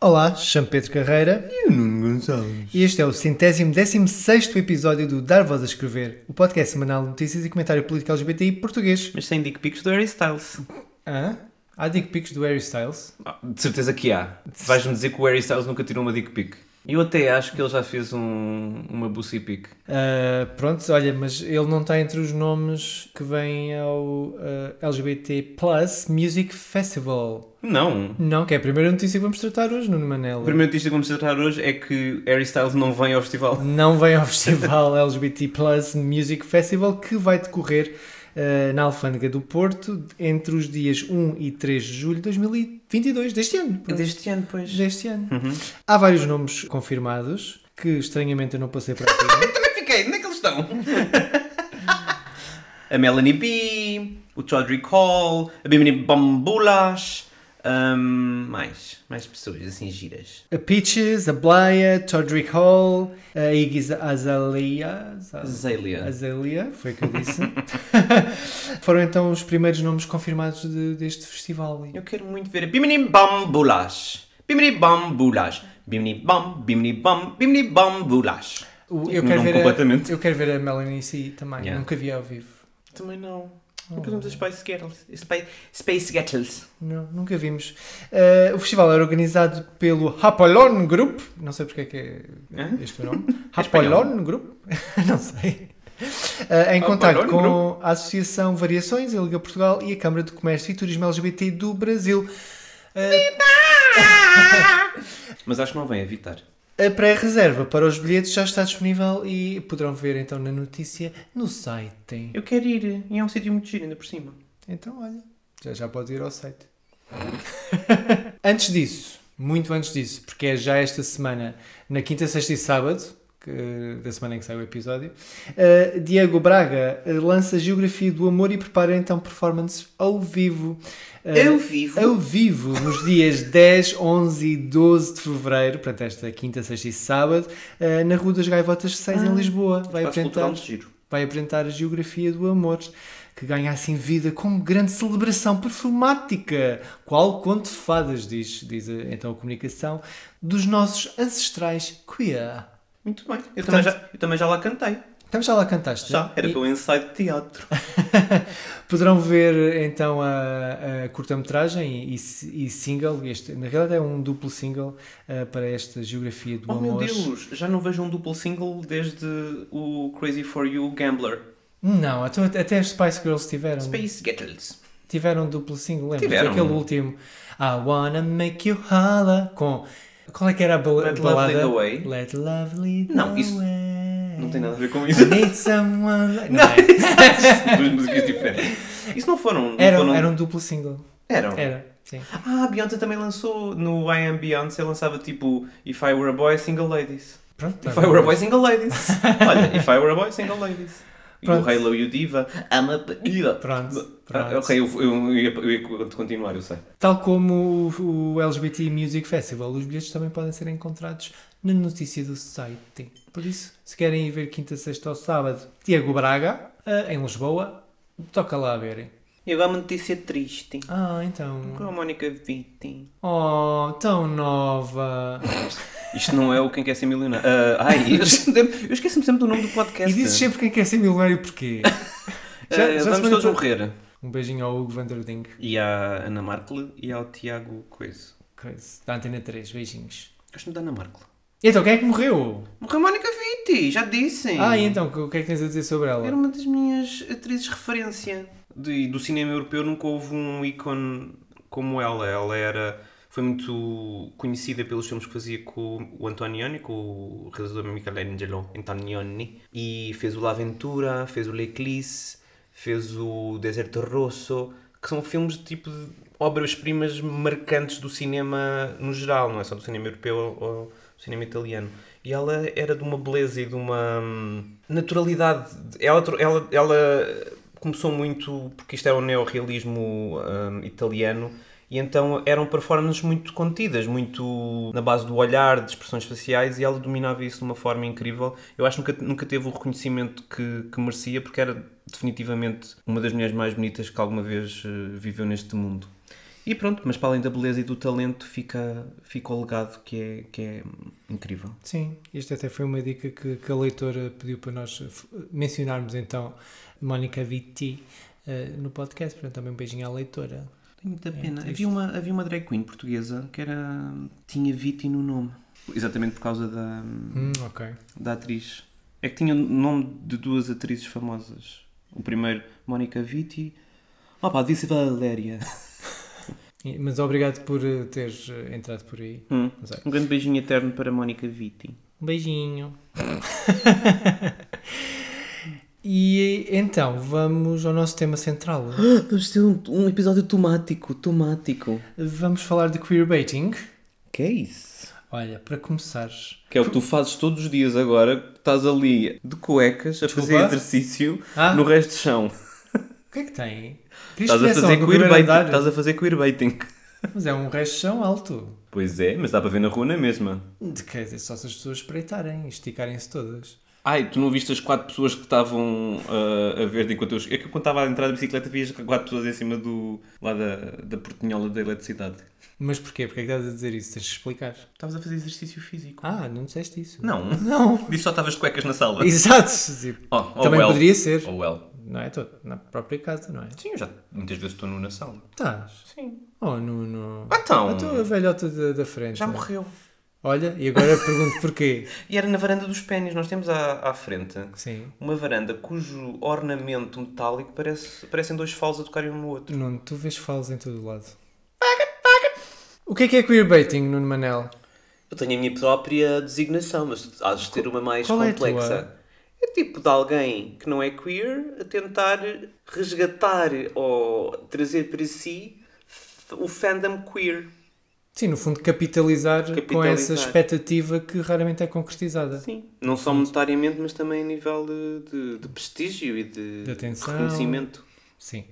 Olá, chamo Pedro Carreira E o Nuno Gonçalves? e este é o centésimo décimo sexto episódio do Dar Voz a Escrever, o podcast semanal de notícias e comentário político LGBTI português. Mas sem dick pics do Harry Styles. Hã? Há dick pics do Harry Styles? Ah, de certeza que há. Vais-me dizer que o Harry Styles nunca tirou uma dick pic. Eu até acho que ele já fez um, uma bussy pic. Ah, pronto, olha, mas ele não está entre os nomes que vêm ao ah, LGBT Plus Music Festival. Não. Não, que é a primeira notícia que vamos tratar hoje, Nuno Manela. A primeira notícia que vamos tratar hoje é que Harry Styles não vem ao festival. não vem ao festival LGBT Plus Music Festival que vai decorrer eh, na Alfândega do Porto entre os dias 1 e 3 de julho de 2022, deste ano. pronto. Deste ano, pois. Deste ano. Uhum. Há vários nomes confirmados que estranhamente eu não passei para aqui. Também fiquei, onde é que eles estão? a Melanie B, o Chaudhry Cole, a Bimini Bambulas, hum, mais, mais pessoas assim giras. a Peaches, a Blaya, Todrick Hall, a Iggy Azalea. Azalea. Azalea, foi o que eu disse. Foram então os primeiros nomes confirmados de- deste festival. Eu quero muito ver a Bimini Bambulas. Bimini Bambulas. Bimini Bam, Bimini Bam, Bimini Bambulas. Eu, Mudam quero ver. A, eu quero ver a Melanie C também. Yeah. Nunca vi ao vivo. Também não. Nunca vimos as Spice Girls. Space, Space Girls. Não, nunca vimos. Eh, o festival era organizado pelo Hapalon Group. Não sei porque é que é Hã? este o nome. É. Hapalon Group? não sei. Eh, em Hapalon com a Associação Variações, a Liga Portugal e a Câmara de Comércio e Turismo LGBT do Brasil. Eh, Mas acho que não vem evitar. A pré-reserva para os bilhetes já está disponível e poderão ver então na notícia no site. Eu quero ir. E é um sítio muito giro ainda por cima. Então, olha, já, já pode ir ao site. antes disso, muito antes disso, porque é já esta semana, na quinta, sexta e sábado, que- da semana em que sai o episódio, uh, Diego Braga uh, lança Geografia do Amor e prepara então performances ao vivo. Uh, Ao vivo? Ao vivo, nos dias 10, 11 e 12 de fevereiro, portanto, esta quinta, sexta e sábado, uh, na Rua das Gaivotas 6, em Lisboa. Vai apresentar vai apresentar a geografia do amor, que ganha assim vida com grande celebração performática, qual conto de fadas, diz, diz então a comunicação, dos nossos ancestrais queer. Muito bem. Eu, Portanto- também, já, eu também já lá cantei. Então já lá cantaste? Já. Era E pelo ensaio de teatro. Poderão ver então a, a curta-metragem e, e- single, este, na realidade é um duplo single eh, para esta geografia do Oh meu amor. Deus, já não vejo um duplo single desde o Crazy for You Gambler. Não, então até as Spice Girls tiveram. Space Girls. Tiveram um duplo single, lembras? Tiveram. Aquele último I wanna make you holla com. Qual é que era a bala- Let Love balada? Lead the Way. Let love lead the Não, isso way. Não tem nada a ver com I isso. need someone. Não, Não, é. Duas músicas diferentes. Isso não foram. Não Era, foram... era um duplo single. Eram? Era, sim. Ah, a Beyoncé também lançou. No I Am Beyoncé lançava tipo If I Were a Boy, Single Ladies. Pronto. If I Were a Boy, Single Ladies. Olha, If I Were a Boy, Single Ladies. E o Pronto. Halo e o Diva. I'm a diva. Pronto. Ah, pronto. ok, eu, eu, eu ia, continuar, eu sei. Tal como o, o LGBT Music Festival, os bilhetes também podem ser encontrados na notícia do site. Por isso, se querem ir ver quinta, sexta ou sábado, Tiago Braga, eh, em Lisboa, toca lá a verem. E agora uma notícia triste. Ah, então. Com a Mónica Vitti. Oh, tão nova. Isto não é o Quem Quer Ser Milionário. Ah, ai, eu esqueci-me sempre do nome do podcast. E dizes sempre quem quer ser milionário porquê? Já- já vamos todos morrer. Um beijinho ao Hugo Vanderding. E à Ana Markle e ao Tiago Coiso. Coisa. Da Antena 3, beijinhos. Gosto-me da Ana Markle. Então, quem é que morreu? Morreu Mónica Vitti, já disse. Ah, e então, o que é que tens a dizer sobre ela? Era uma das minhas atrizes de referência. De- do cinema europeu nunca houve um ícone como ela. Ela era, foi muito conhecida pelos filmes que fazia com o Antonioni, com o realizador Michelangelo Antonioni. E fez o La Aventura, fez o L'Eclisse, fez o Deserto Rosso, que são filmes de tipo de obras-primas marcantes do cinema no geral, não é só do cinema europeu ou, ou do cinema italiano. E ela era de uma beleza e de uma hum, naturalidade. Ela, ela, ela começou muito porque isto era o neorrealismo hum, italiano e então eram performances muito contidas, muito na base do olhar, de expressões faciais, e ela dominava isso de uma forma incrível. Eu acho que nunca, nunca teve o reconhecimento que, que merecia, porque era definitivamente uma das mulheres mais bonitas que alguma vez eh, viveu neste mundo. E pronto, mas para além da beleza e do talento, fica, fica o legado que é, que é incrível. Sim, isto até foi uma dica que, que a leitora pediu para nós mencionarmos então Mónica Vitti eh, no podcast. Portanto, também um beijinho à leitora. Tem muita pena. triste. havia, uma, havia uma drag queen portuguesa que era, tinha Viti no nome. Exatamente por causa da, Hum, ok. da atriz. É que tinha o nome de duas atrizes famosas. O primeiro, Mónica Vitti. Pá, disse Valéria. Mas obrigado por eh, teres eh, entrado por aí. Hum. Um grande beijinho eterno para Mónica Vitti. Um beijinho. e então, vamos ao nosso tema central. Vamos ter um, um episódio temático, temático. Vamos falar de queerbaiting. Que é isso? Olha, para começares. Que é o que tu fazes todos os dias agora, que estás ali de cuecas a Desculpa? fazer exercício Ah. no resto de chão. O que é que tem? Estás a fazer andar? Estás a fazer queerbaiting. Mas é um resto de chão alto. Pois é, mas dá para ver na rua na mesma. De- Quer dizer, só se as pessoas espreitarem e esticarem-se todas. Ai, tu não viste as quatro pessoas que estavam ah, a ver enquanto eu... É que eu quando estava a entrar de bicicleta vi as quatro pessoas em cima do... lá da, da portinhola da eletricidade. Mas porquê? Porquê é que estás a dizer isso? Tens de explicar. Estavas a fazer exercício físico. Ah, não disseste isso. Não. Não. Disse só estavas de cuecas na sala. Exato. Tipo, Oh, oh Também well. poderia ser. Oh well. Não é? Tô na própria casa, não é? Sim, eu já muitas vezes estou nu na sala. Estás. Sim. Oh, no, no... Então, A tua velhota da, da frente. já morreu. Olha, e agora pergunto porquê. E era na varanda dos pênis. Nós temos à, à frente Sim. uma varanda cujo ornamento metálico parece, parecem dois falos a tocarem um no outro. Nuno, tu vês falos em todo o lado. O que é que é queerbaiting, Nuno Manel? Eu tenho a minha própria designação, mas há de ter uma mais qual é a complexa. tua? É tipo de alguém que não é queer a tentar resgatar ou trazer para si o fandom queer. Sim, no fundo, capitalizar, com Capitalizar. essa expectativa que raramente é concretizada. Sim. Não só monetariamente, mas também a nível de, de- de prestígio e de, De atenção. reconhecimento. Sim.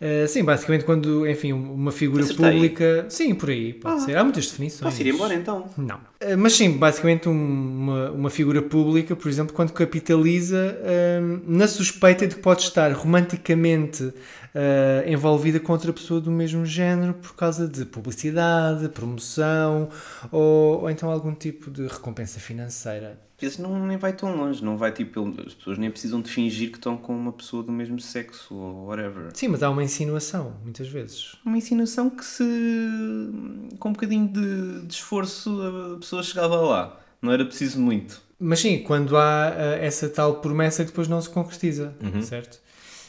Uh, sim, basicamente quando, enfim, uma figura Acertei. pública... Sim, por aí, pode ser. Há muitas definições. Posso ir embora então? Não. Uh, Mas sim, basicamente um- uma, uma figura pública, por exemplo, quando capitaliza hum, na suspeita de que pode estar romanticamente uh, envolvida com outra pessoa do mesmo género por causa de publicidade, promoção ou, ou então algum tipo de recompensa financeira. Às vezes não, nem vai tão longe, não vai tipo, as pessoas nem precisam de fingir que estão com uma pessoa do mesmo sexo ou whatever. Sim, mas há uma insinuação, muitas vezes. Uma insinuação que se. com um bocadinho de, de esforço a pessoa chegava lá. Não era preciso muito. Mas sim, quando há uh, essa tal promessa que depois não se concretiza, certo?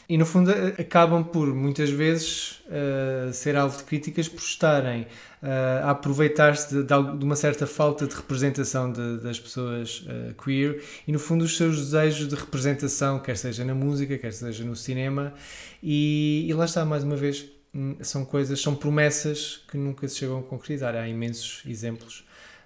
E no fundo a- acabam por, muitas vezes, uh, ser alvo de críticas por estarem uh, a aproveitar-se de, de uma certa falta de representação de- das pessoas queer e, no fundo, os seus desejos de representação, quer seja na música, quer seja no cinema. E, e lá está, mais uma vez, hum, são coisas, são promessas que nunca se chegam a concretizar. Há imensos exemplos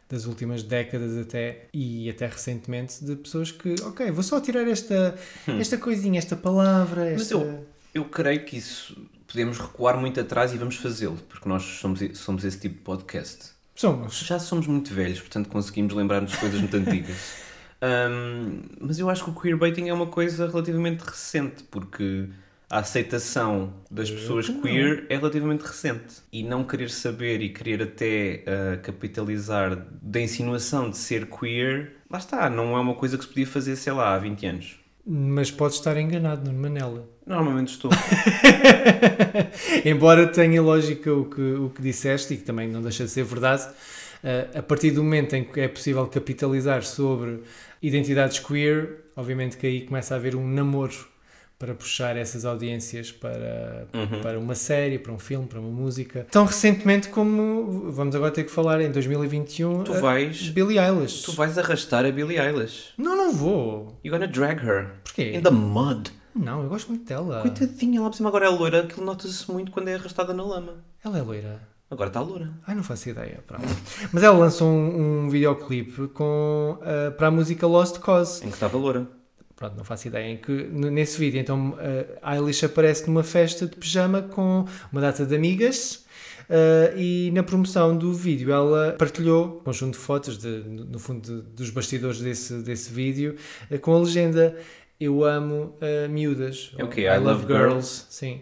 das últimas décadas até e até recentemente de pessoas que, ok, vou só tirar esta, esta coisinha, esta palavra, Mas esta... eu, eu creio que isso podemos recuar muito atrás e vamos fazê-lo, porque nós somos, somos esse tipo de podcast. Somos. Já somos muito velhos, portanto conseguimos lembrar-nos de coisas muito antigas. Ahm, mas eu acho que o queerbaiting é uma coisa relativamente recente, porque a aceitação das pessoas queer é relativamente recente. E não querer saber e querer até ah, capitalizar da insinuação de ser queer, lá está, não é uma coisa que se podia fazer, sei lá, há 20 anos. Mas pode estar enganado, Manela. Normalmente estou. Embora tenha lógica o que, o que disseste e que também não deixa de ser verdade, eh, a partir do momento em que é possível capitalizar sobre identidades queer, obviamente que aí começa a haver um namoro para puxar essas audiências para, para uma série, para um filme, para uma música. Tão recentemente como, vamos agora ter que falar, em 2021, Tu a vais- Billie Eilish. tu vais arrastar a Billie Eilish. Não, não vou. You're gonna drag her. Porquê? In the mud. Não, eu gosto muito dela. Coitadinha, lá por cima agora é loira, aquilo nota-se muito quando é arrastada na lama. Ela é loira. Agora está loura. Ai, não faço ideia. Pronto. Mas ela lançou um, um videoclipe com, ah, para a música Lost Cause. Em que estava loura. Pronto, não faço ideia. Em que, nesse vídeo, então, a Eilish aparece numa festa de pijama com uma data de amigas. ah, e na promoção do vídeo ela partilhou um conjunto de fotos, de, no fundo, de- dos bastidores desse, desse vídeo, ah, com a legenda Eu amo ah, miúdas. É o quê? I, I love love girls. Sim.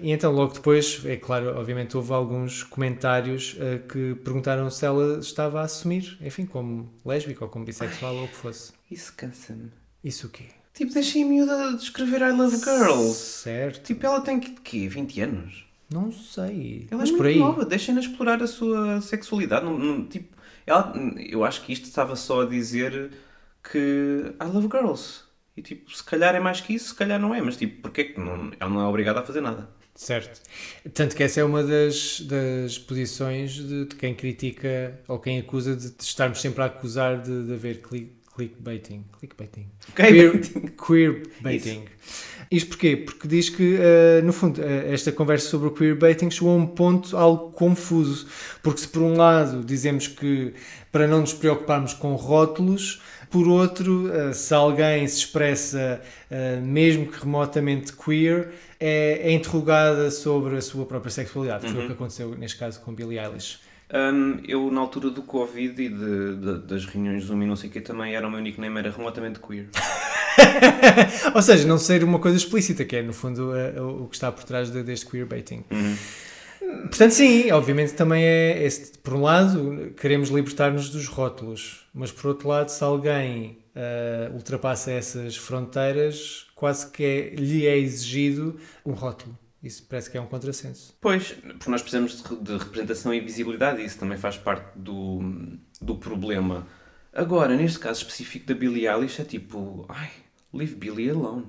E então, logo depois, é claro, obviamente houve alguns comentários ah, que perguntaram se ela estava a assumir, enfim, como lésbica ou como bissexual ou o que fosse. Isso cansa-me. Isso o quê? Tipo, deixei a miúda de escrever I love girls. Certo. Tipo, ela tem que, quê? 20 anos? Não sei. Ela Mas é por muito aí. nova, deixem-na explorar a sua sexualidade. Não, não- tipo, ela, eu acho que isto estava só a dizer que I love girls. E tipo, se calhar é mais que isso, se calhar não é. Mas tipo, porquê que não, ela não é obrigada a fazer nada? Certo. Tanto que essa é uma das, das posições de, de quem critica ou quem acusa de, de estarmos sempre a acusar de, de haver click, clickbaiting. Clickbaiting. Queer, queerbaiting. Isto porquê? Porque diz que, eh, no fundo, eh, esta conversa sobre o queerbaiting chegou a um ponto algo confuso. Porque se por um lado dizemos que para não nos preocuparmos com rótulos, por outro, eh, se alguém se expressa mesmo que remotamente queer, é, é interrogada sobre a sua própria sexualidade. que Foi o que aconteceu neste caso com Billie Eilish. Hum, eu, na altura do Covid e de, de- das reuniões Zoom e não sei o que, também era o meu nickname, era remotamente queer. Ou seja, não ser uma coisa explícita, que é no fundo o o que está por trás de- deste queerbaiting. Portanto, sim, obviamente também é, esse, por um lado, queremos libertar-nos dos rótulos, mas por outro lado, se alguém eh, ultrapassa essas fronteiras, quase que é- lhe é exigido um rótulo. Isso parece que é um contrassenso. Pois, porque nós precisamos de, re- de representação e visibilidade, e isso também faz parte do, do problema. Agora, neste caso específico da Billie Eilish, é tipo, ai, leave Billie alone.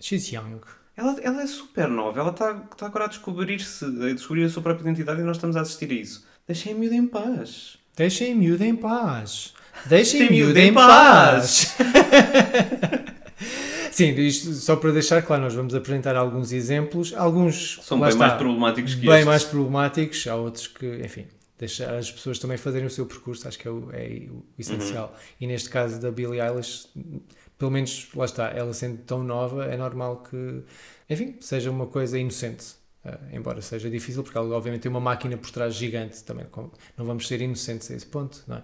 She's young. Ela, ela é super nova, ela está está agora a descobrir-se, a descobrir a sua própria identidade e nós estamos a assistir a isso. Deixem a miúda em paz. Deixem a miúda em paz. Deixem a miúda em paz. Sim, isto só para deixar claro, nós vamos apresentar alguns exemplos. Alguns São bem está, mais problemáticos que bem estes. mais problemáticos. Há outros que, enfim, deixar as pessoas também fazerem o seu percurso, acho que é o, é o essencial. Uhum. E neste caso da Billie Eilish, pelo menos, lá está, ela sendo tão nova, é normal que, enfim, seja uma coisa inocente. eh, embora seja difícil, porque ela obviamente tem uma máquina por trás gigante também. não vamos ser inocentes a esse ponto, não é?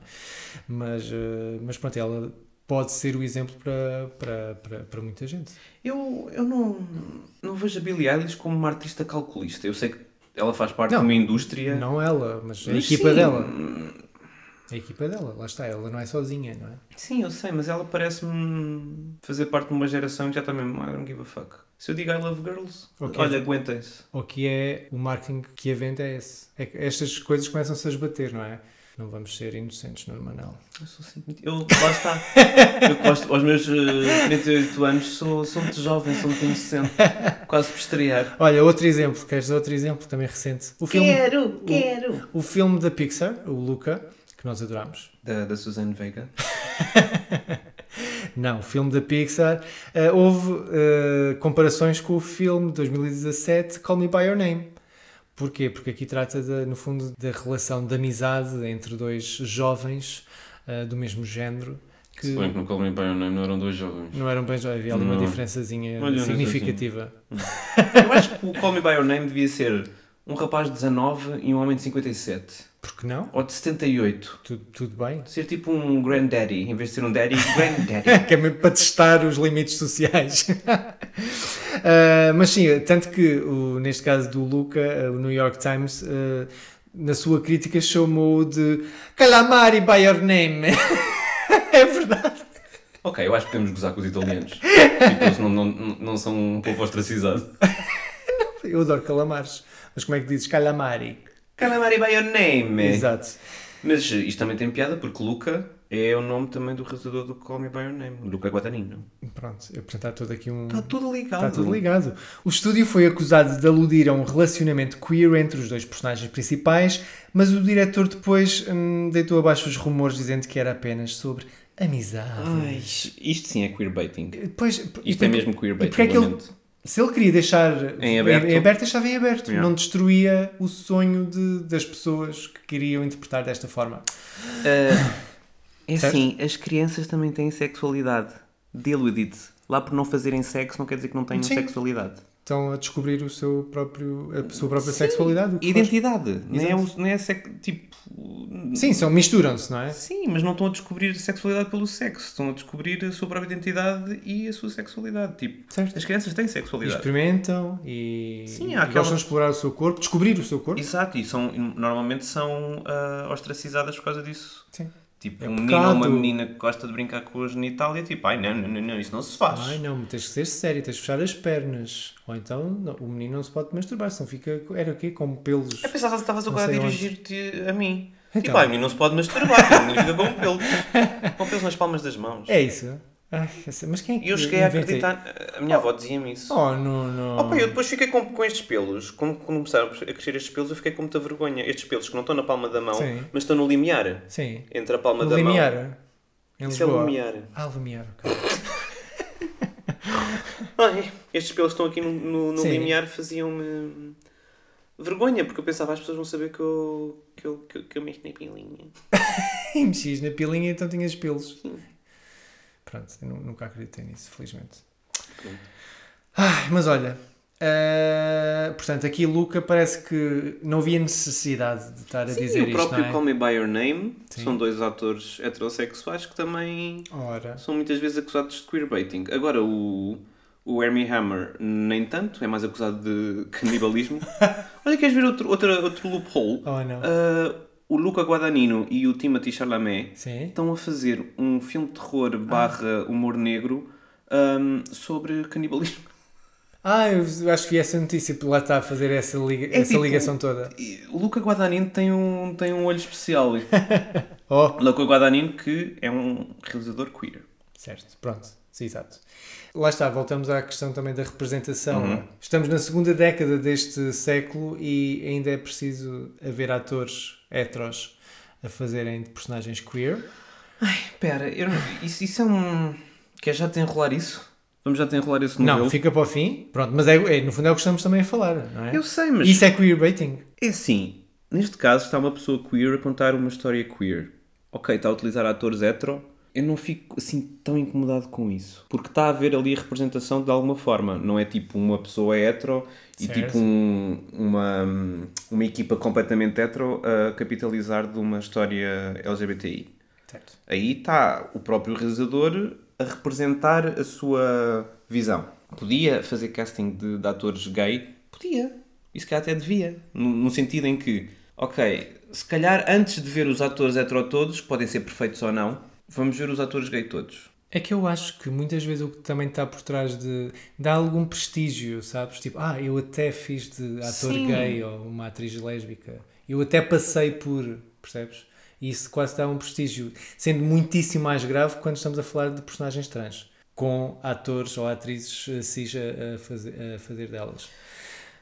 Mas, eh, mas pronto, ela pode ser o exemplo para, para, para, para muita gente. Eu, eu não, não vejo a Billie Eilish como uma artista calculista. Eu sei que ela faz parte Não, de uma indústria. Não ela, mas a Mas equipa sim, dela. A equipa dela, lá está, ela não é sozinha, não é? Sim, eu sei, mas ela parece-me fazer parte de uma geração que já está mesmo, I don't give a fuck. Se eu digo I love girls, Ok. olha, aguentem-se. O que é o marketing que a vende é esse. É estas coisas começam-se a esbater, não é? Não vamos ser inocentes no Manel. Eu sou sempre. Eu, lá está. Eu gosto, aos meus eh, 38 anos sou, sou muito jovem, sou muito inocente. Quase por estrear. Olha, outro exemplo, queres outro exemplo também recente? O filme, Quero, quero. o filme da Pixar, o Luca, que nós adoramos. Da, da Suzanne Vega. Não, o filme da Pixar. eh, houve eh, comparações com o filme de 2017, Call Me By Your Name. Porquê? Porque aqui trata, de, no fundo, da relação de amizade entre dois jovens eh, do mesmo género. Que Se bem que no Call Me By Your Name não eram dois jovens. não eram bem jovens, havia ali uma diferençazinha Olha, significativa. Eu acho que o Call Me By Your Name devia ser um rapaz de 19 e um homem de 57. Porque não? Ou de 78. Tudo, tudo bem. Ser tipo um granddaddy, em vez de ser um daddy, granddaddy. que é mesmo para testar os limites sociais. Ah, mas sim, tanto que o, neste caso do Luca, ah, o New York Times, ah, na sua crítica chamou de Calamari by your name. é verdade. ok, eu acho que podemos gozar com os italianos. Tipo, eles não, não, não são um povo ostracizado. Eu adoro calamares. Mas como é que dizes calamari? Calamari by your name. Exato. Mas eh, isto também tem piada porque Luca é o nome também do realizador do Call Me By Your Name, Luca Guadagnino. Pronto, eu portanto há todo aqui um. Está tudo ligado. Está tudo ligado. O estúdio foi acusado de aludir a um relacionamento queer entre os dois personagens principais, mas o diretor depois hum, deitou abaixo os rumores dizendo que era apenas sobre Amizade. Ai, isto sim é queerbaiting. Depois, Isto e é mesmo e queerbaiting. porque é que ele. Se ele queria deixar Em aberto. deixava em aberto. Yeah. Não destruía o sonho de- das pessoas que queriam interpretar desta forma. Ah, é Certo? assim, as crianças também têm sexualidade. Deal with it. Lá por não fazerem sexo não quer dizer que não tenham Sim. sexualidade. Estão a descobrir o seu próprio, a sua própria sexualidade. que for. Identidade. Não é, o- não é sex, tipo. Sim, são, misturam-se, não é? Sim, mas não estão a descobrir sexualidade pelo sexo. Estão a descobrir a sua própria identidade e a sua sexualidade. Tipo, Certo. as crianças têm E sexualidade. experimentam e, Sim, e há aquela- gostam de explorar o seu corpo, descobrir o seu corpo. Exato, e são, normalmente são ah, ostracizadas por causa disso. Sim. Tipo, É um menino ou uma menina que gosta de brincar com a genitália, tipo, ai não, não, não, não, isso não se faz. Ai não, tens que ser sério, tens que fechar as pernas. Ou então não, o menino não se pode masturbar, senão fica. Era o quê? Com pelos. Eu pensava que estavas agora a dirigir-te a mim. Então. Tipo, ai, o menino não se pode masturbar, o menino fica com pelos. Com pelos nas palmas das mãos. É isso? Ai, sei, mas quem é que E eu cheguei a inventa- acreditar, a minha avó dizia-me isso. Oh, não, não. Opa, eu depois fiquei com, com estes pelos, como quando começaram a crescer estes pelos, eu fiquei com muita vergonha. Estes pelos que não estão na palma da mão, Sim. mas estão no limiar. Sim. Entre a palma No da limiar. mão. Em Isso é limiar. Ah, limiar, ok. Ai, estes pelos que estão aqui no, no, no Sim. limiar faziam-me vergonha, porque eu pensava as pessoas vão saber que eu, que eu, que eu, que eu mexo na pilinha. E mexias na pilinha então tinhas pelos. Pronto, nunca acreditei nisso, felizmente. Ai, mas olha, ah, portanto, aqui Luca parece que não havia necessidade de estar a Sim, dizer o isto, próprio não é? Call Me By Your Name Sim. são dois atores heterossexuais que também Ora, são muitas vezes acusados de queerbaiting. Agora, o, o Armie Hammer, nem tanto, é mais acusado de canibalismo. Olha, queres ver outro, outro, outro loophole? oh não. Ah, o Luca Guadagnino e o Timothy Chalamet Sim? estão a fazer um filme de terror barra humor negro ahm, sobre canibalismo. Ah, eu acho que vi essa notícia, lá está a fazer essa, liga- É essa tipo- ligação toda. O Luca Guadagnino tem um, tem um olho especial. Oh, Luca Guadagnino que é um realizador queer. certo, pronto, sim, exato. Lá está, voltamos à questão também da representação. Uhum. Estamos na segunda década deste século e ainda é preciso haver atores heteros a fazerem de personagens queer. Espera, eu não- isso, isso é um... Quer já desenrolar isso? Vamos já desenrolar esse Não, novelo? fica para o fim. Pronto, mas é, é- no fundo é o que estamos também a falar, não é? Eu sei, mas... Isso é queerbaiting. É assim, neste caso está uma pessoa queer a contar uma história queer. Ok, está a utilizar atores hetero. Eu não fico assim tão incomodado com isso. Porque está a haver ali a representação de alguma forma. Não é tipo uma pessoa hetero e Certo. tipo um- uma, uma equipa completamente hetero a capitalizar de uma história LGBTI. Certo. Aí está o próprio realizador a representar a sua visão. Podia fazer casting de, de atores gay? Podia. E se calhar até devia. No, no sentido em que, ok, se calhar antes de ver os atores hetero todos, que podem ser perfeitos ou não, vamos ver os atores gay todos. É que eu acho que muitas vezes o que também está por trás de dá algum prestígio, sabes? Tipo, ah, eu até fiz de ator Sim. gay ou uma atriz lésbica. Eu até passei por, percebes? E isso quase dá um prestígio, sendo muitíssimo mais grave quando estamos a falar de personagens trans, com atores ou atrizes eh, cis a, a fazer, a fazer delas.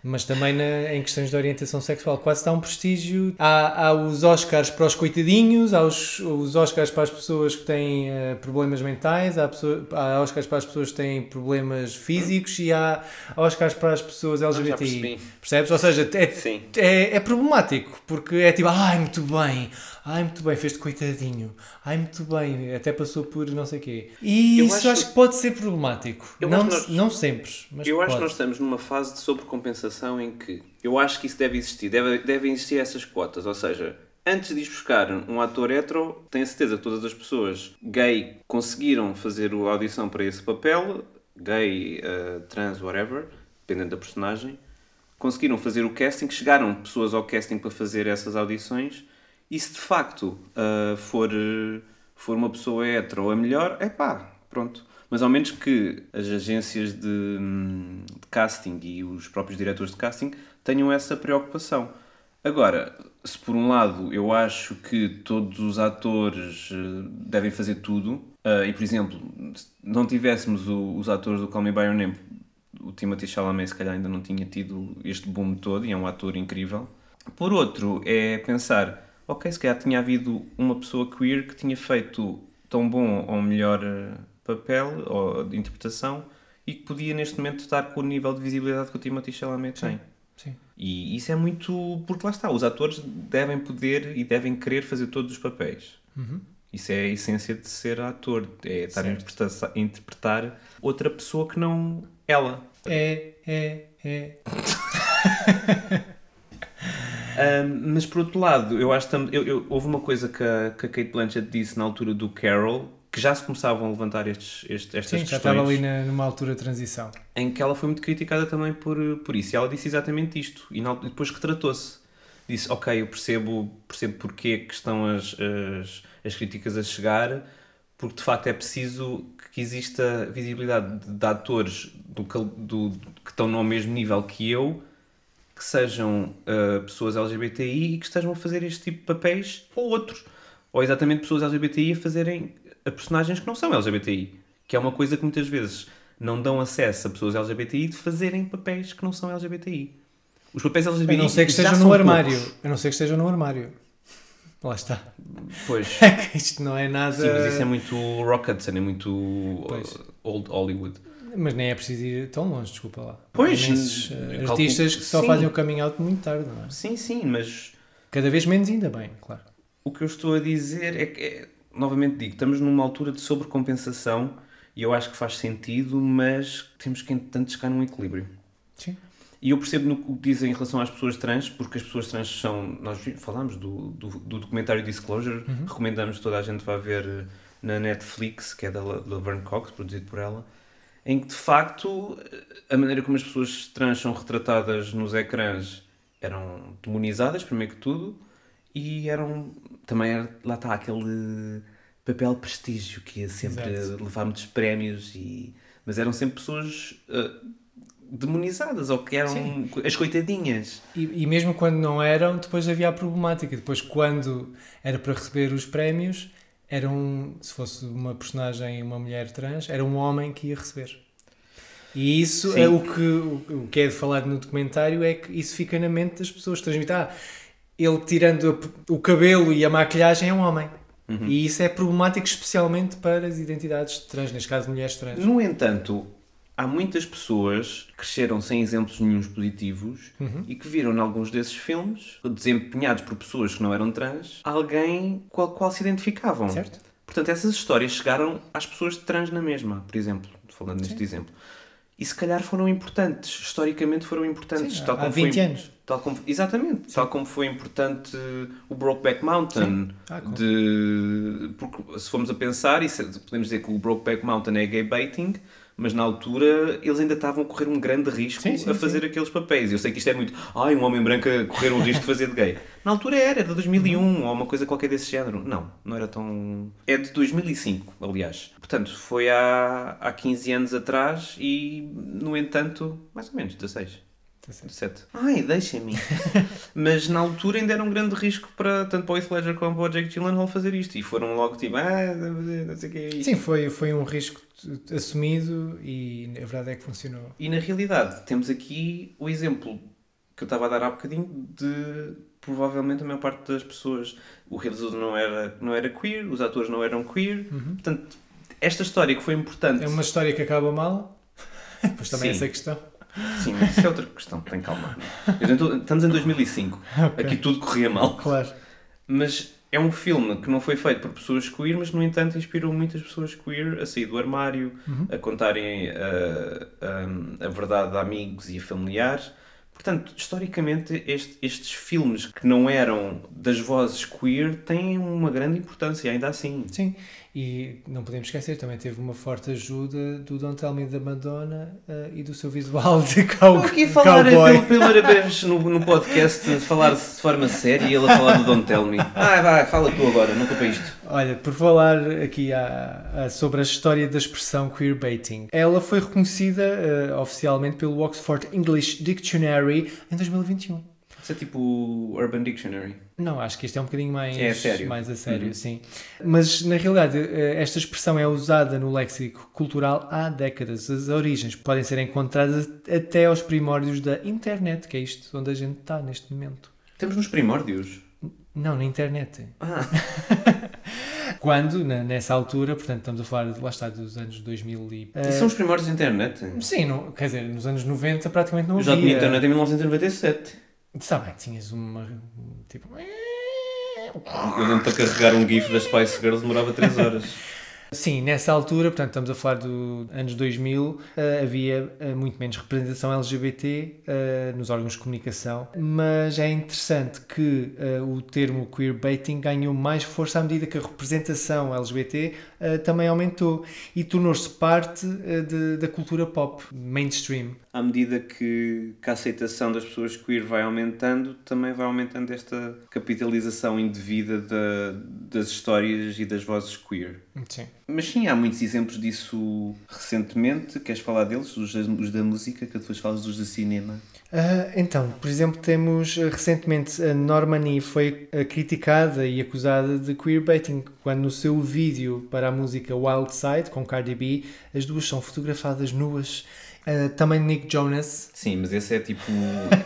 Mas também na- em questões de orientação sexual, quase dá um prestígio. Há, há os Oscars para os coitadinhos, há os, os Oscars para as pessoas que têm eh, problemas mentais, há, pessoa- há Oscars para as pessoas que têm problemas físicos e há Oscars para as pessoas LGBTI. percebi. Percebes? Ou seja, é, é, é problemático, porque é tipo, ai, muito bem, ai, muito bem, fez-te coitadinho, ai, muito bem, até passou por não sei o quê. E Eu isso acho acho que pode ser problemático. Eu Não, acho que nós- não sempre, mas eu acho pode. que nós estamos numa fase de sobrecompensação em que eu acho que isso deve existir, deve, devem existir essas cotas, ou seja, antes de ir buscar um ator hetero, tenho certeza que todas as pessoas gay conseguiram fazer a audição para esse papel, gay, eh, trans, whatever, dependendo da personagem, conseguiram fazer o casting, chegaram pessoas ao casting para fazer essas audições, e se de facto ah, for, for uma pessoa hetero a melhor, é pá, pronto. Mas ao menos que as agências de, de casting e os próprios diretores de casting tenham essa preocupação. Agora, se por um lado eu acho que todos os atores eh, devem fazer tudo, ah, e por exemplo, se não tivéssemos os atores do Call Me By Your Name, o Timothy Chalamet se calhar ainda não tinha tido este boom todo e é um ator incrível. Por outro, é pensar, ok, se calhar tinha havido uma pessoa queer que tinha feito tão bom ou melhor eh, papel ou de interpretação e que podia neste momento estar com o nível de visibilidade que o Timothée Chalamet tem. sim. E isso é muito. Porque lá está, os atores devem poder e devem querer fazer todos os papéis. Isso é a essência de ser ator, é estar a interpretar, outra pessoa que não ela. É, é, é. Ahm, mas por outro lado, eu acho que tam- eu, eu- houve uma coisa que a, que a Kate Blanchett disse na altura do Carol, que já se começavam a levantar estes, estes, estas Sim, já questões. estava ali na- numa altura de transição. em que ela foi muito criticada também por, por isso. E ela disse exatamente isto. E na- depois retratou-se. Disse, ok, eu percebo, percebo porque que estão as, as, as críticas a chegar, porque de facto é preciso que exista visibilidade de, de atores do, do- que estão no mesmo nível que eu, que sejam ah, pessoas LGBTI e que estejam a fazer este tipo de papéis ou outros. Ou exatamente pessoas LGBTI a fazerem a personagens que não são LGBTI. Que é uma coisa que muitas vezes não dão acesso a pessoas LGBTI de fazerem papéis que não são LGBTI. Os papéis LGBTI não ser que estejam no armário. poucos. A não ser que estejam no armário. Lá está. Pois. Isto não é nada. Sim, mas isso é muito Rock Hudson, é muito Pois. uh, Old Hollywood. Mas nem é preciso ir tão longe, desculpa lá. Pois, eu eh, calculo- artistas que só sim. fazem o coming out muito tarde, não é? Sim, sim, mas Cada vez menos, ainda bem, claro. o que eu estou a dizer é que, é- novamente digo, estamos numa altura de sobrecompensação e eu acho que faz sentido, mas temos que, entretanto, chegar num equilíbrio. Sim. E eu percebo no que dizem em relação às pessoas trans, porque as pessoas trans são. Nós falámos do, do, do documentário Disclosure, recomendamos que toda a gente vá ver eh, na Netflix, que é da La- Laverne Cox, produzido por ela, em que de facto a maneira como as pessoas trans são retratadas nos ecrãs eram demonizadas, primeiro que tudo, e eram. Também era, lá está aquele papel de prestígio que ia sempre Exato. levar muitos prémios, e, mas eram sempre pessoas. eh, demonizadas ou que eram Sim. as coitadinhas. E, e mesmo quando não eram, depois havia a problemática. Depois, quando era para receber os prémios, era um, se fosse uma personagem, uma mulher trans, era um homem que ia receber. E isso Sim. é o que, o, o que é falado no documentário, é que isso fica na mente das pessoas. Transmite, ah, ele tirando o cabelo e a maquilhagem é um homem. Uhum. E isso é problemático especialmente para as identidades trans, neste caso mulheres trans. No entanto, há muitas pessoas que cresceram sem exemplos nenhuns positivos Uhum. e que viram em alguns desses filmes, desempenhados por pessoas que não eram trans, alguém com a qual se identificavam. Certo? Portanto, essas histórias chegaram às pessoas trans na mesma, por exemplo, falando neste exemplo. E se calhar foram importantes, historicamente foram importantes. Sim, tal há como 20 foi, anos. Tal como, exatamente, tal como foi importante o Brokeback Mountain. Ah, claro. de, porque se formos a pensar, isso, podemos dizer que o Brokeback Mountain é gay baiting, mas na altura eles ainda estavam a correr um grande risco Sim, sim, a fazer aqueles papéis. Eu sei que isto é muito, ai, um homem branco a correr um risco de fazer de gay. Na altura era, era de 2001 ou uma coisa qualquer desse género. Não, não era tão. É de 2005, aliás. Portanto, foi há, há 15 anos atrás e, no entanto, mais ou menos 16. 17. Ai, deixem-me. Mas na altura ainda era um grande risco para tanto para o Heath Ledger como para o Jake Gyllenhaal fazer isto. E foram logo tipo, ah, não sei o que é isto. Sim, foi, foi um risco assumido e a verdade é que funcionou. E na realidade, temos aqui o exemplo que eu estava a dar há bocadinho de provavelmente a maior parte das pessoas. O realizador não era, não era queer, os atores não eram queer. Portanto, esta história que foi importante. É uma história que acaba mal, pois também Sim. essa questão. Sim, mas isso é outra questão, tem calma. Estamos em 2005. Ok. Aqui tudo corria mal. Claro. Mas é um filme que não foi feito por pessoas queer, mas no entanto inspirou muitas pessoas queer a sair do armário, a contarem a, a, a verdade a amigos e a familiares. Portanto, historicamente, este- estes filmes que não eram das vozes queer têm uma grande importância, ainda assim. Sim, e não podemos esquecer, também teve uma forte ajuda do Don't Tell Me da Madonna eh, e do seu visual de cow Estou aqui falar cowboy. pela primeira vez no, no podcast, falar de forma séria e ele a falar do Don't Tell Me. Vai, vai, fala tu agora, nunca para isto. Olha, por falar aqui a- a- sobre a história da expressão queerbaiting, ela foi reconhecida eh, oficialmente pelo Oxford English Dictionary em 2021. Isso é tipo o Urban Dictionary. Não, acho que isto é um bocadinho mais, É a sério. mais a sério, Uhum. sim. Mas, na realidade, eh, esta expressão é usada no léxico cultural há décadas. As origens podem ser encontradas até aos primórdios da internet, que é isto onde a gente está neste momento. Temos nos primórdios. Não, na internet. Ah, Quando, na- nessa altura, portanto, estamos a falar, de- lá está, dos anos 2000 e... e são os primórdios da internet. Sim, não, quer dizer, nos anos 90 praticamente não Eu havia. já tinha internet em 1997. Está bem, tinhas uma... Tipo... Eu lembro-te a carregar um GIF das Spice Girls demorava 3 horas. Sim, nessa altura, portanto, estamos a falar dos anos 2000, eh, havia eh, muito menos representação LGBT eh, nos órgãos de comunicação, mas é interessante que o termo queerbaiting ganhou mais força à medida que a representação LGBT também aumentou e tornou-se parte de- da cultura pop mainstream. À medida que, que a aceitação das pessoas queer vai aumentando, também vai aumentando esta capitalização indevida da- das histórias e das vozes queer. Sim. Mas sim, há muitos exemplos disso recentemente. Queres falar deles? Os, da- os da música, que depois falas dos do cinema. Ah, então, por exemplo, temos ah, recentemente a Normani foi ah, criticada e acusada de queerbaiting quando no seu vídeo para a música Wild Side com Cardi B as duas são fotografadas nuas. Ah, também Nick Jonas. Sim, mas esse é tipo.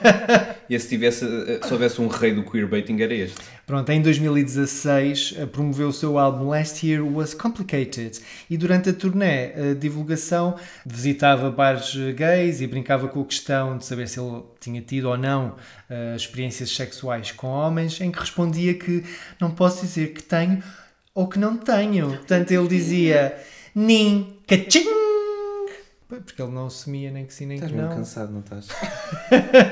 esse tivesse, se houvesse um rei do queerbaiting, era este. Pronto, em 2016 ah, promoveu o seu álbum Last Year Was Complicated e durante a turnê a divulgação visitava bares ah, gays e brincava com a questão de saber se ele tinha tido ou não experiências sexuais com homens, em que respondia que não posso dizer que tenho ou que não tenho. Portanto, ele dizia Nin, caching! Porque ele não assumia nem que sim nem Estás que não. cansado, não estás?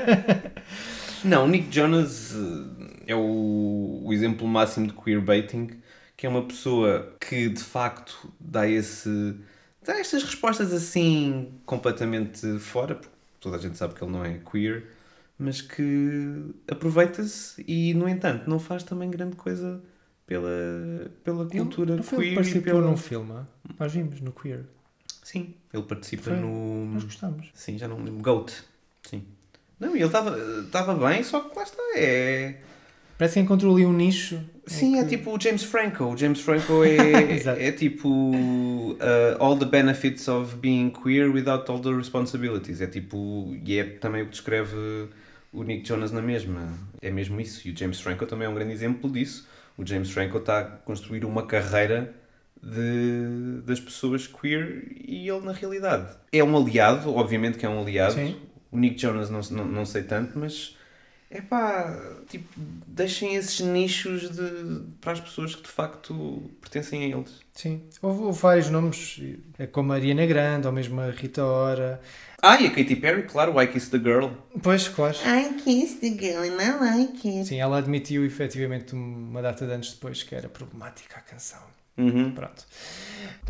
não, o Nick Jonas eh, é o, o exemplo máximo de queerbaiting, que é uma pessoa que de facto dá esse. dá estas respostas assim completamente fora, porque toda a gente sabe que ele não é queer, mas que aproveita-se e, no entanto, não faz também grande coisa pela, pela cultura ele que queer e participou pela... num filme? Nós vimos no Queer. Sim, ele participa Foi. no. Nós gostamos. Sim, já não me lembro. Goat. Sim. Não, e ele estava estava bem, só que lá está. É. Parece que encontrou ali um nicho. Sim, é que- tipo o James Franco. O James Franco é, é tipo uh, all the benefits of being queer without all the responsibilities. É tipo. E é também o que descreve o Nick Jonas na mesma. É mesmo isso. E o James Franco também é um grande exemplo disso. O James Franco está a construir uma carreira de, das pessoas queer e ele, na realidade, é um aliado. Obviamente que é um aliado. Sim. O Nick Jonas não, não, não sei tanto, mas é pá, tipo, deixem esses nichos de, para as pessoas que de facto pertencem a eles. Sim. Houve, houve vários nomes, eh, como a Ariana Grande, ou mesmo a Rita Ora. Ah, e a Katy Perry, claro, I Kiss the Girl. Pois, claro. I kissed the girl and I like it. Sim, ela admitiu efetivamente uma data de anos depois que era problemática a canção. Uhum. Pronto.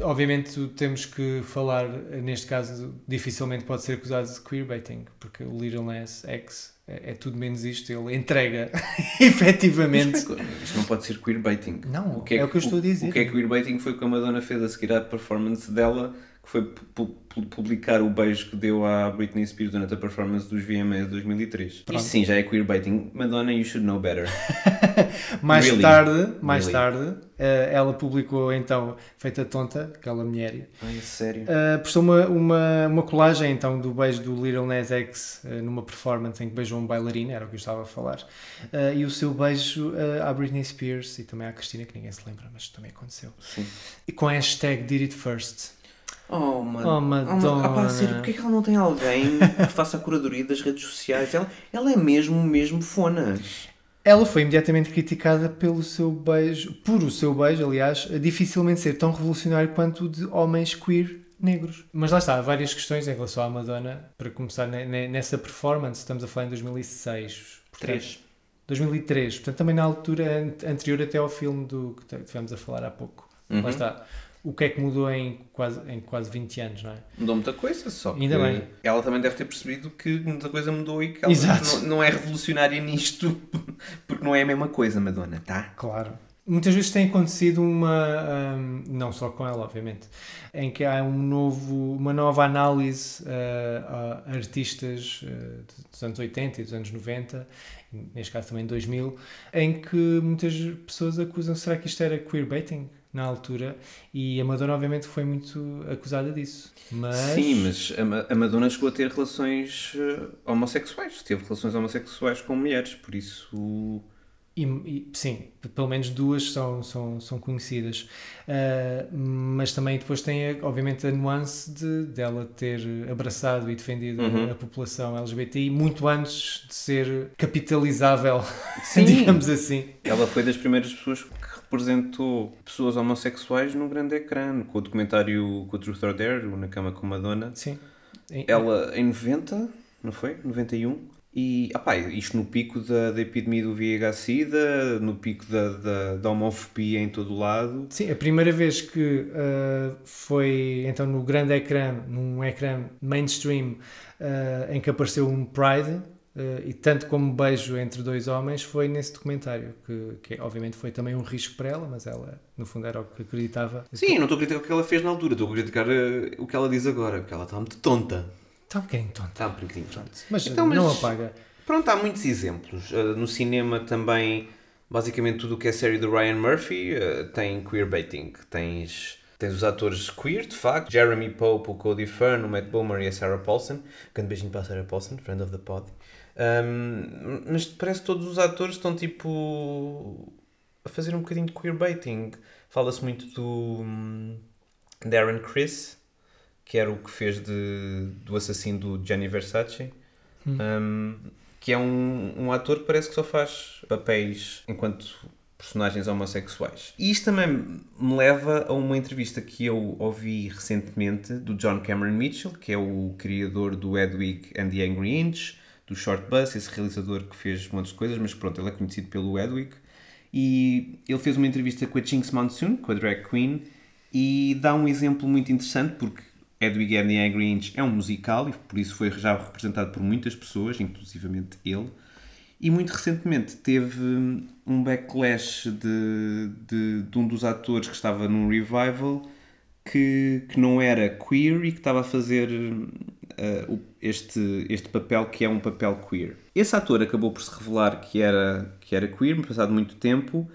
Obviamente temos que falar, neste caso, dificilmente pode ser acusado de queerbaiting, porque o Little Nas X é, é tudo menos isto, ele entrega efetivamente. Isto não pode ser queerbaiting. Não, é o que eu estou a dizer. O que é queerbaiting foi o que a Madonna fez a seguir à performance dela, que foi publicar o beijo que deu à Britney Spears durante a performance dos VMAs de 2003. Pronto. Isso sim, já é queerbaiting. Madonna, you should know better. Mais Really? tarde, mais Really? tarde, eh, ela publicou então Feita Tonta, aquela mulher, Ai, sério. Uh, postou uma, uma, uma colagem então do beijo do Little Nas X uh, numa performance em que beijou um bailarino, era o que eu estava a falar, Uh, e o seu beijo à Britney Spears e também à Cristina, que ninguém se lembra, mas também aconteceu. Sim. E com a hashtag Did It First. Oh, mano. Oh, Madonna. Ah, pá, sério, porque é que ela não tem alguém que faça a curadoria das redes sociais? Ela, ela é mesmo, mesmo fona. Ela foi imediatamente criticada pelo seu beijo, por o seu beijo, aliás, a dificilmente ser tão revolucionário quanto o de homens queer negros. Mas lá está, há várias questões em relação à Madonna. Para começar, ne- ne- nessa performance, estamos a falar em 2006. portanto, Três. 2003, portanto também na altura an- anterior até ao filme do que tivemos a falar há pouco. Uhum. Lá está. O que é que mudou em quase, em quase 20 anos, não é? Mudou muita coisa, só Ainda que bem. ela também deve ter percebido que muita coisa mudou e que ela Exato. não, não é revolucionária nisto, porque não é a mesma coisa, Madonna, tá? Claro. Muitas vezes tem acontecido uma, hum, não só com ela, obviamente, em que há um novo, uma nova análise uh, a artistas uh, dos anos 80 e dos anos 90, neste caso também 2000, em que muitas pessoas acusam, será que isto era queerbaiting na altura? E a Madonna obviamente foi muito acusada disso. Mas... Sim, mas a, Ma- a Madonna chegou a ter relações eh, homossexuais, teve relações homossexuais com mulheres, por isso E, e, sim, pelo menos duas são, são, são conhecidas. Uh, mas também depois tem, obviamente, a nuance de dela ter abraçado e defendido Uhum. a população LGBTI muito antes de ser capitalizável, digamos assim. Ela foi das primeiras pessoas representou pessoas homossexuais no grande ecrã, com o documentário com o Truth or Dare, Na Cama com Madonna. Sim. Em- Ela em 90, não foi? 91. E, apá, isto no pico da, da epidemia do VIH-Sida, no pico da, da, da homofobia em todo o lado. Sim, a primeira vez que uh, foi então no grande ecrã, num ecrã mainstream, uh, em que apareceu um Pride, uh, e tanto como beijo entre dois homens, foi nesse documentário, que, que obviamente foi também um risco para ela, mas ela no fundo era o que acreditava. Sim, não estou a criticar o que ela fez na altura, estou a criticar eh, o que ela diz agora, porque ela está muito tonta. Está um bocadinho tonta, Está um bocadinho tonta. mas, Então, mas- não apaga. Pronto, há muitos exemplos. Uh, no cinema também, basicamente tudo o que é série do Ryan Murphy uh, tem queerbaiting. Tens, tens os atores queer, de facto. Jeremy Pope, o Cody Fern, o Matt Bomer e a Sarah Paulson. Grande beijinho para a Sarah Paulson, friend of the pod. Um, mas parece que todos os atores estão tipo a fazer um bocadinho de queerbaiting. Fala-se muito do hum, Darren Criss, que era o que fez de, do assassino do Gianni Versace. Um, que é um, um ator que parece que só faz papéis enquanto personagens homossexuais. E isto também me leva a uma entrevista que eu ouvi recentemente do John Cameron Mitchell, que é o criador do Edwig and the Angry Inch, do Short Bus, esse realizador que fez montes de coisas, mas pronto, ele é conhecido pelo Edwig. E ele fez uma entrevista com a Jinx Monsoon, com a drag queen, e dá um exemplo muito interessante, porque Edwig and the Angry Inch é um musical e por isso foi já representado por muitas pessoas, inclusivamente ele. E muito recentemente teve um backlash de, de, de um dos atores que estava num revival que, que não era queer e que estava a fazer o- este, este papel que é um papel queer. Esse ator acabou por se revelar que era, que era queer, passado muito tempo,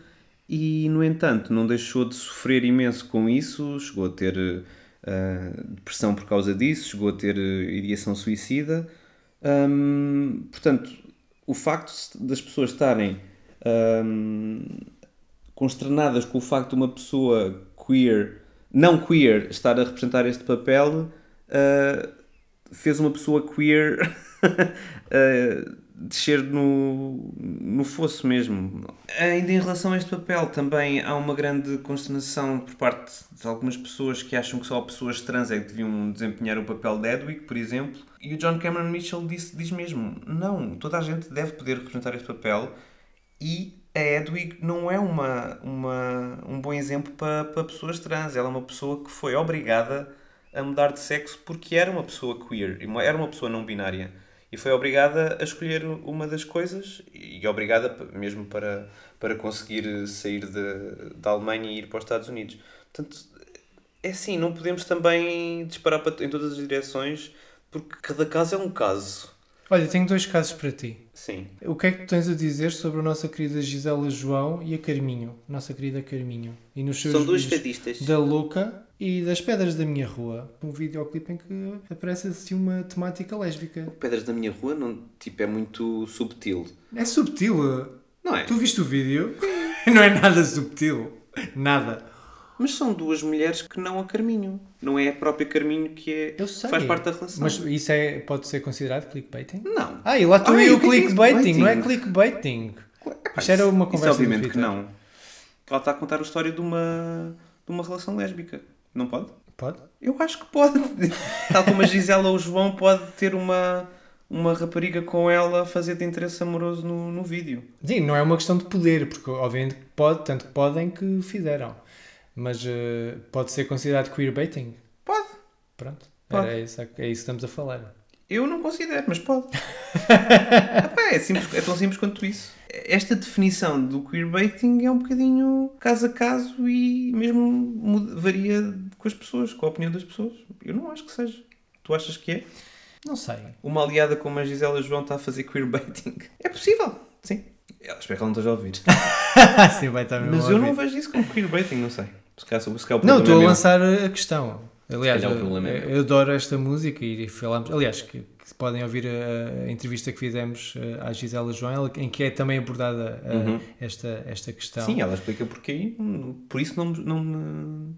e no entanto não deixou de sofrer imenso com isso, chegou a ter eh, depressão por causa disso, chegou a ter eh, ideação suicida. Hum, portanto, o facto das pessoas estarem hum, consternadas com o facto de uma pessoa queer, não queer, estar a representar este papel, uh, fez uma pessoa queer uh, descer no, no fosso mesmo. Ainda em relação a este papel, também há uma grande consternação por parte de algumas pessoas que acham que só pessoas trans é que deviam desempenhar o papel de Edwig, por exemplo. E o John Cameron Mitchell disse, diz mesmo: não, toda a gente deve poder representar este papel e a Edwig não é uma, uma, um bom exemplo para, para pessoas trans. Ela é uma pessoa que foi obrigada a mudar de sexo porque era uma pessoa queer, e era uma pessoa não binária. E foi obrigada a escolher uma das coisas e obrigada mesmo para, para conseguir sair de, da Alemanha e ir para os Estados Unidos. Portanto, é assim, não podemos também disparar para- em todas as direções porque cada caso é um caso. Olha, tenho dois casos para ti. Sim. O que é que tu tens a dizer sobre a nossa querida Gisela João e a Carminho? Nossa querida Carminho. E nos seus São duas fadistas. da Louca e das Pedras da Minha Rua. Um videoclipe em que aparece assim uma temática lésbica. Pedras da minha rua não, tipo, é muito subtil. É subtil. Não é? Tu viste o vídeo? Não é nada subtil. Nada. Mas são duas mulheres que não a Carminho. Não é a própria Carminho que é, Eu sei. faz parte da relação. Mas isso é, pode ser considerado clickbaiting? Não. Ah, e lá estou Ai, eu o que é é clickbaiting, não é clickbaiting? Isto era uma Isso conversa no obviamente que não. Ela está a contar a história de uma, de uma relação lésbica. Não pode? Pode? Eu acho que pode. Tal como a Gisela ou o João pode ter uma, uma rapariga com ela fazer de interesse amoroso no, no vídeo. Sim, não é uma questão de poder, porque obviamente pode, tanto que podem que fizeram. Mas eh, pode ser considerado queerbaiting? Pode. Pronto. Pode. Era isso, é isso que estamos a falar. Eu não considero, mas pode. Epá, é, simples, é tão simples quanto isso. Esta definição do queerbaiting é um bocadinho caso a caso e mesmo varia com as pessoas, com a opinião das pessoas. Eu não acho que seja. Tu achas que é? Não sei. Uma aliada como a Gisela João está a fazer queerbaiting? É possível, sim. Ela, espero que ela não esteja a ouvir. Sim, vai estar mesmo Mas a eu não ouvir. vejo isso como queerbaiting, não sei. Se calhar, se calhar o Não, estou é a lançar a questão. Aliás, eu, é meu. eu adoro esta música e falamos, aliás, que, que podem ouvir a, a entrevista que fizemos eh, à Gisela João, em que é também abordada eh, Uhum. esta, esta questão. Sim, ela explica porquê, por isso não, não me,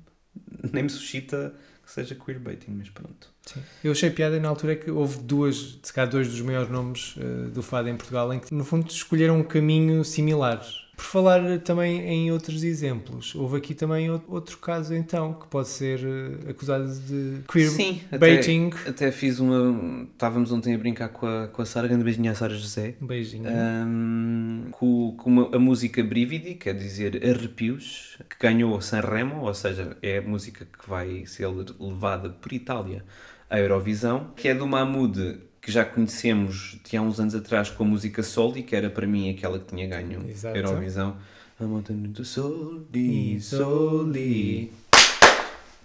nem me suscita que seja queerbaiting, mas pronto. Sim. Eu achei piada na altura que houve duas, se calhar dois dos maiores nomes eh, do fado em Portugal, em que no fundo escolheram um caminho similar. Por falar também em outros exemplos, houve aqui também outro caso então, que pode ser eh, acusado de Sim, até, queerbaiting. até fiz uma. Estávamos ontem a brincar com a, com a Sara, grande beijinho à Sara José. Um beijinho. Ahm, com, com uma- a música Brividi, quer dizer Arrepios, que ganhou Sanremo, ou seja, é a música que vai ser levada por Itália à Eurovisão, que é do Mahmoud, que já conhecemos de há uns anos atrás com a música Soli, que era para mim aquela que tinha ganho Exato. a Eurovisão. A montanha do Soli, Soli.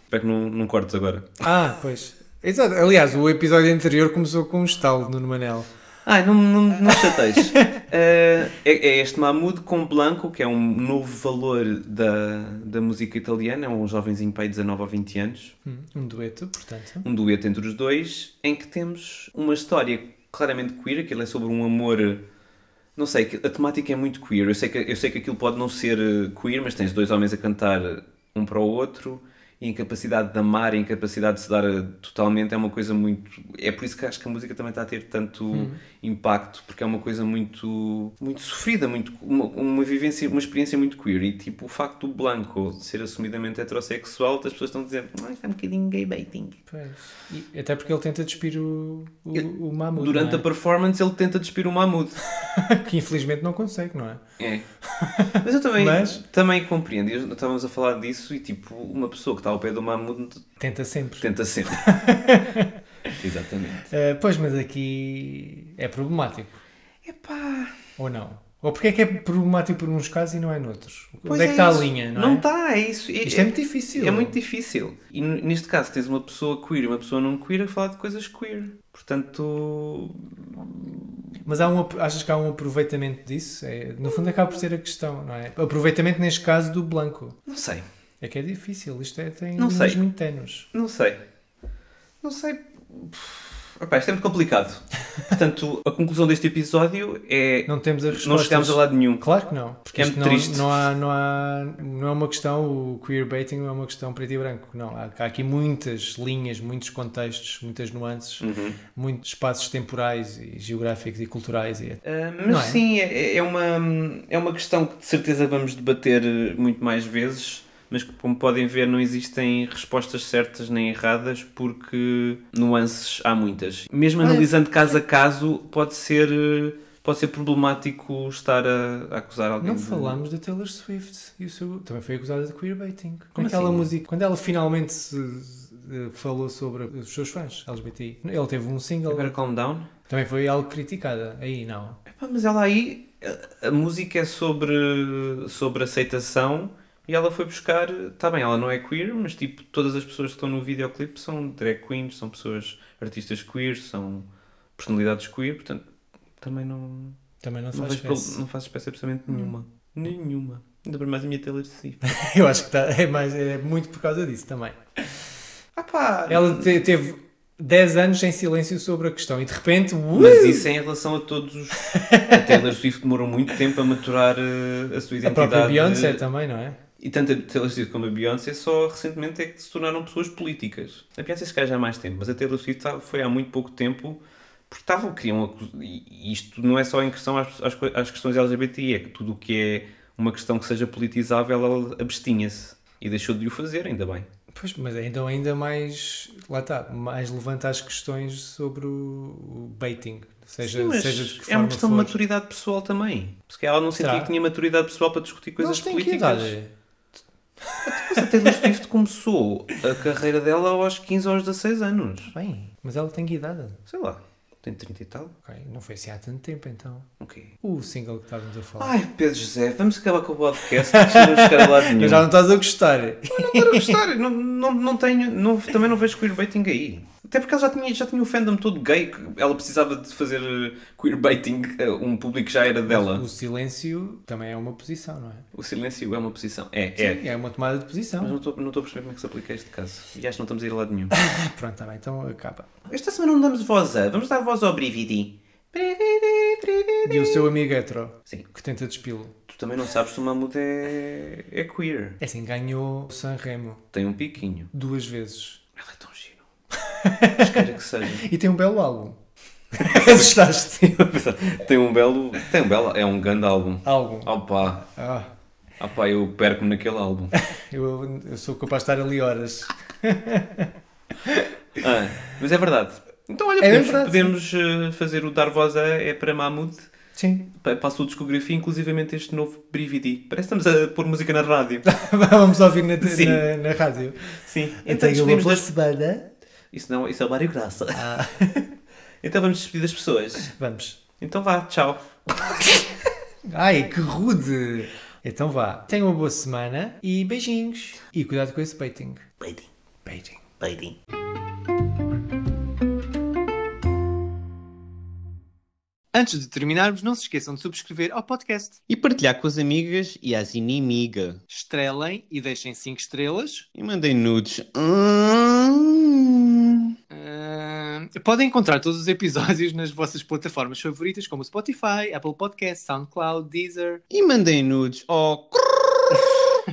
Espero que não, não cortes agora. Ah, pois. Exato. Aliás, o episódio anterior começou com um estalo no Manel. Ai, não, não, não chateis. Eh, é, é este Mahmoud com Blanco, que é um novo valor da, da música italiana, é um jovenzinho pai de 19 ou 20 anos, Hum, Um dueto, portanto. um dueto entre os dois, em que temos uma história claramente queer, aquilo é sobre um amor. Não sei, que a temática é muito queer. Eu sei que, eu sei que aquilo pode não ser queer, mas tens dois homens a cantar um para o outro incapacidade de amar a incapacidade de se dar eh, totalmente é uma coisa muito. É por isso que acho que a música também está a ter tanto impacto, porque é uma coisa muito, muito sofrida, muito, uma, uma vivência, uma experiência muito queer. E tipo, o facto do Blanco ser assumidamente heterossexual, as pessoas estão a dizer, ah, isto é um bocadinho gay baiting. E até porque ele tenta despir o, o, o Mahmoud. Durante não a performance, ele tenta despir o Mahmoud. é? Que infelizmente não consegue, não é? É. Mas eu também, Mas- também compreendo. Estávamos a falar disso e, tipo, uma pessoa que está ao pé do Mahmoud Tenta sempre. tenta sempre. Exatamente. Eh, pois, mas aqui é problemático. Epá. Ou não? Ou porque é que é problemático por uns casos e não é noutros? Pois Onde é que está isso. a linha, não, Não é? está, é isso. Isto é muito difícil. É muito difícil. E neste caso tens uma pessoa queer e uma pessoa não queer a falar de coisas queer. Portanto. Mas há um, achas que há um aproveitamento disso? É, no fundo acaba por ser a questão, não é? Aproveitamento neste caso do Blanco. Não sei. É que é difícil, isto é, tem Não sei. muito tenues. Não sei. Não sei. Epá, isto é muito complicado. Portanto, a conclusão deste episódio é. Não temos a Não resposta. chegámos a lado nenhum. Claro que não. Porque É muito não, triste. Não, há, não, há, não é uma questão, o queerbaiting não é uma questão preto e branco. Não, há, há aqui muitas linhas, muitos contextos, muitas nuances, Uhum. muitos espaços temporais e geográficos e culturais. E... Ah, mas Não é? sim, é, é uma, é uma questão que de certeza vamos debater muito mais vezes, mas que, como podem ver, não existem respostas certas nem erradas, porque nuances há muitas. Mesmo analisando caso a caso, pode ser, pode ser problemático estar a, a acusar alguém. Não de- falámos da Taylor Swift e o seu, também foi acusada de queerbaiting. Como Aquela assim? música, quando ela finalmente se, eh, falou sobre os seus fãs LGBTI, ele teve um single, Agora calm down. também foi algo criticada. Aí não. Epá, mas ela aí, a, a música é sobre, sobre aceitação e ela foi buscar, está bem, ela não é queer, mas tipo, todas as pessoas que estão no videoclipe são drag queens, são pessoas, artistas queer, são personalidades queer, portanto, também não, Também não não, faz espécie. não faz espécie absolutamente nenhuma. Nenhuma. Ainda para mais a minha Taylor Swift. Eu acho que tá, é, mais, é muito por causa disso também. Ah pá! Ela te- teve 10 anos em silêncio sobre a questão e de repente. Mas ui, isso é em relação a todos os. A Taylor Swift demorou muito tempo a maturar eh, a sua a identidade. própria Beyoncé também, não é? E tanto a Taylor Swift como a Beyoncé só recentemente é que se tornaram pessoas políticas. A Beyoncé se calhar já há mais tempo, mas a Taylor Swift tá- foi há muito pouco tempo porque estavam, queriam e isto não é só em questão às, às, às questões LGBT, é que tudo o que é uma questão que seja politizável, ela abstinha-se. E deixou de o fazer, ainda bem. Pois, mas ainda, ainda mais. Lá está, mais levanta as questões sobre o, baiting. Seja, Sim, seja de que é uma questão de for. maturidade pessoal também. Calhar ela não sentia Será? que tinha maturidade pessoal para discutir coisas Eles têm que políticas. idade? Mas a Taylor Swift começou a carreira dela aos 15 ou aos 16 anos. Bem, mas ela tem que idade. Sei lá, tem 30 e tal. Ok, não foi assim há tanto tempo então. Ok. O single que estávamos a falar. Ai, Pedro José, vamos acabar com o podcast, que isto não chegar a lado nenhum. Mas já não estás a gostar. Não quero gostar, não, não, não tenho, não, também não vejo queerbaiting aí. A Até porque ela já tinha, já tinha o fandom todo gay, que ela precisava de fazer eh, queerbaiting, eh, um público que já era dela. O silêncio também é uma posição, não é? O silêncio é uma posição. É, é. Sim, é uma tomada de Mas posição. não estou não estou a perceber como é que se aplica este caso. E acho que não estamos a ir a lado nenhum. Pronto, está bem, então acaba. Esta semana não damos voz a. Vamos dar voz ao Brividi. E o seu amigo hetero, Sim. que tenta despilo. Tu também não sabes se o Mahmoud é, é queer. É assim, ganhou San Remo Tem um piquinho. duas vezes. Ele é tão queira que seja. E tem um belo álbum. Assustaste. tem um belo. Tem um belo. É um grande álbum. álbum. Oh pá. Ah, Ah pá, eu perco-me naquele álbum. eu, eu sou capaz de estar ali horas. Ah, mas é verdade. Então olha, É podemos, verdade, podemos, eh, fazer o Dar Voz a é para Mahmoud. Sim. pa- Para a sua discografia, inclusivamente este novo Brividi. Parece que estamos a pôr música na rádio. Vamos ouvir na, na, na rádio. Sim. Então uma despedimos das... semana. Isso não, isso é o Mário Graça. Ah, Então vamos despedir das pessoas. vamos. Então vá, tchau. Ai, que rude! Então vá. Tenham uma boa semana e beijinhos. E cuidado com esse baiting. Baiting, Baiting. baiting. Antes de terminarmos, não se esqueçam de subscrever ao podcast. E partilhar com as amigas e as inimigas. Estrelem e deixem 5 estrelas. E mandem nudes. Ah, podem encontrar todos os episódios nas vossas plataformas favoritas, como Spotify, Apple Podcasts, SoundCloud, Deezer. E mandem nudes. Oh,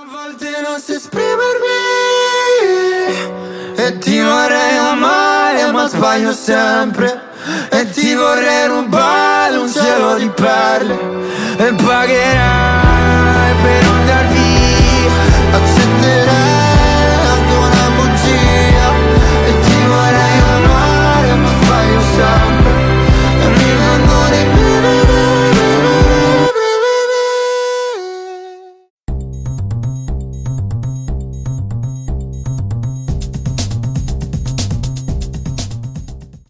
A volte non so esprimermi E ti vorrei amare ma sbaglio sempre. E ti vorrei rubare un cielo di perle E pagherai per andar via Accetterai.